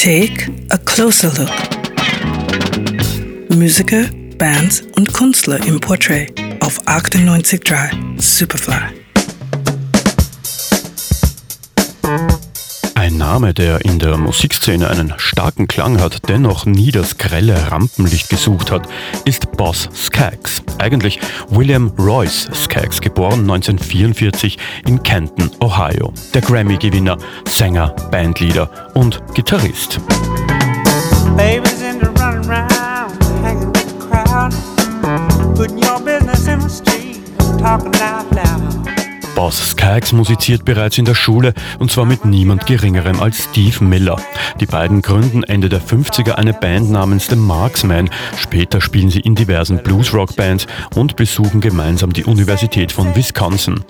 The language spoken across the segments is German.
Take a closer look. Musiker, Bands und Künstler im Portrait auf 98.3 Superfly. Ein Name, der in der Musikszene einen starken Klang hat, dennoch nie das grelle Rampenlicht gesucht hat, ist Boss Skaggs. Eigentlich William Royce Skaggs, geboren 1944 in Canton, Ohio. Der Grammy-Gewinner, Sänger, Bandleader und Gitarrist. Babies in the running round, hanging with the crowd, putting your business in the street, talking out loud. Boss Skaggs musiziert bereits in der Schule und zwar mit niemand geringerem als Steve Miller. Die beiden gründen Ende der 50er eine Band namens The Marksmen. Später spielen sie in diversen Blues-Rock-Bands und besuchen gemeinsam die Universität von Wisconsin.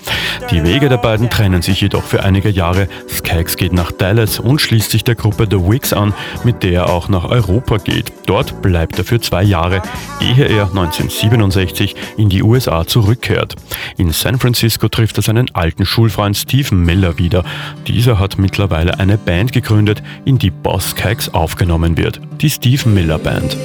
Die Wege der beiden trennen sich jedoch für einige Jahre. Skaggs geht nach Dallas und schließt sich der Gruppe The Wigs an, mit der er auch nach Europa geht. Dort bleibt er für zwei Jahre, ehe er 1967 in die USA zurückkehrt. In San Francisco trifft er seine seinen alten Schulfreund Stephen Miller wieder. Dieser hat mittlerweile eine Band gegründet, in die Boss Cags aufgenommen wird. Die Stephen Miller Band.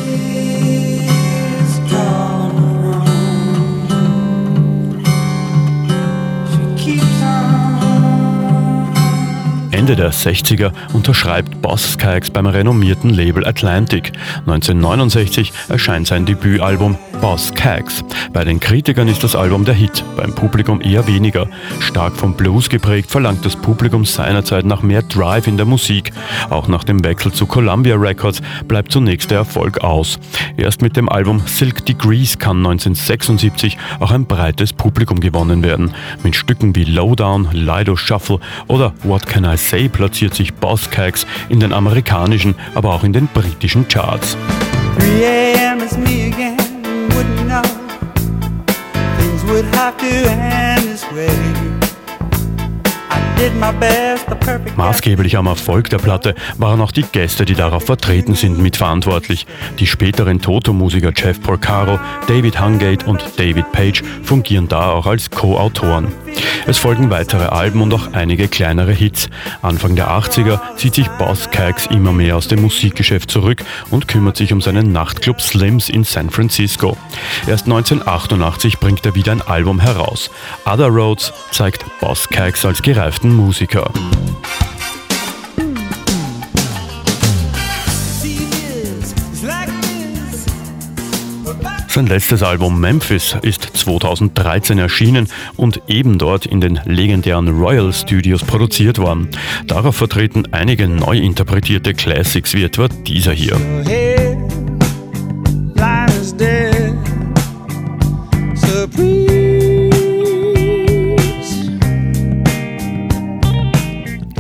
Ende der 60er unterschreibt Boss Skaggs beim renommierten Label Atlantic. 1969 erscheint sein Debütalbum Boss Skaggs. Bei den Kritikern ist das Album der Hit, beim Publikum eher weniger. Stark vom Blues geprägt verlangt das Publikum seinerzeit nach mehr Drive in der Musik. Auch nach dem Wechsel zu Columbia Records bleibt zunächst der Erfolg aus. Erst mit dem Album Silk Degrees kann 1976 auch ein breites Publikum gewonnen werden. Mit Stücken wie Lowdown, Lido Shuffle oder What Can I Say Say platziert sich Boss Cags in den amerikanischen, aber auch in den britischen Charts. 3 a.m. is me again, wouldn't know things would have to end this way. Maßgeblich am Erfolg der Platte waren auch die Gäste, die darauf vertreten sind, mitverantwortlich. Die späteren Toto-Musiker Jeff Porcaro, David Hungate und David Page fungieren da auch als Co-Autoren. Es folgen weitere Alben und auch einige kleinere Hits. Anfang der 80er zieht sich Boss Cags immer mehr aus dem Musikgeschäft zurück und kümmert sich um seinen Nachtclub Slims in San Francisco. Erst 1988 bringt er wieder ein Album heraus. Other Roads zeigt Boss Cags als gereiften Musiker. Sein letztes Album Memphis ist 2013 erschienen und eben dort in den legendären Royal Studios produziert worden. Darauf vertreten einige neu interpretierte Classics wie etwa dieser hier.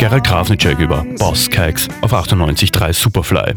Gerald Krasnitschek über Boss Kikes auf 98.3 Superfly.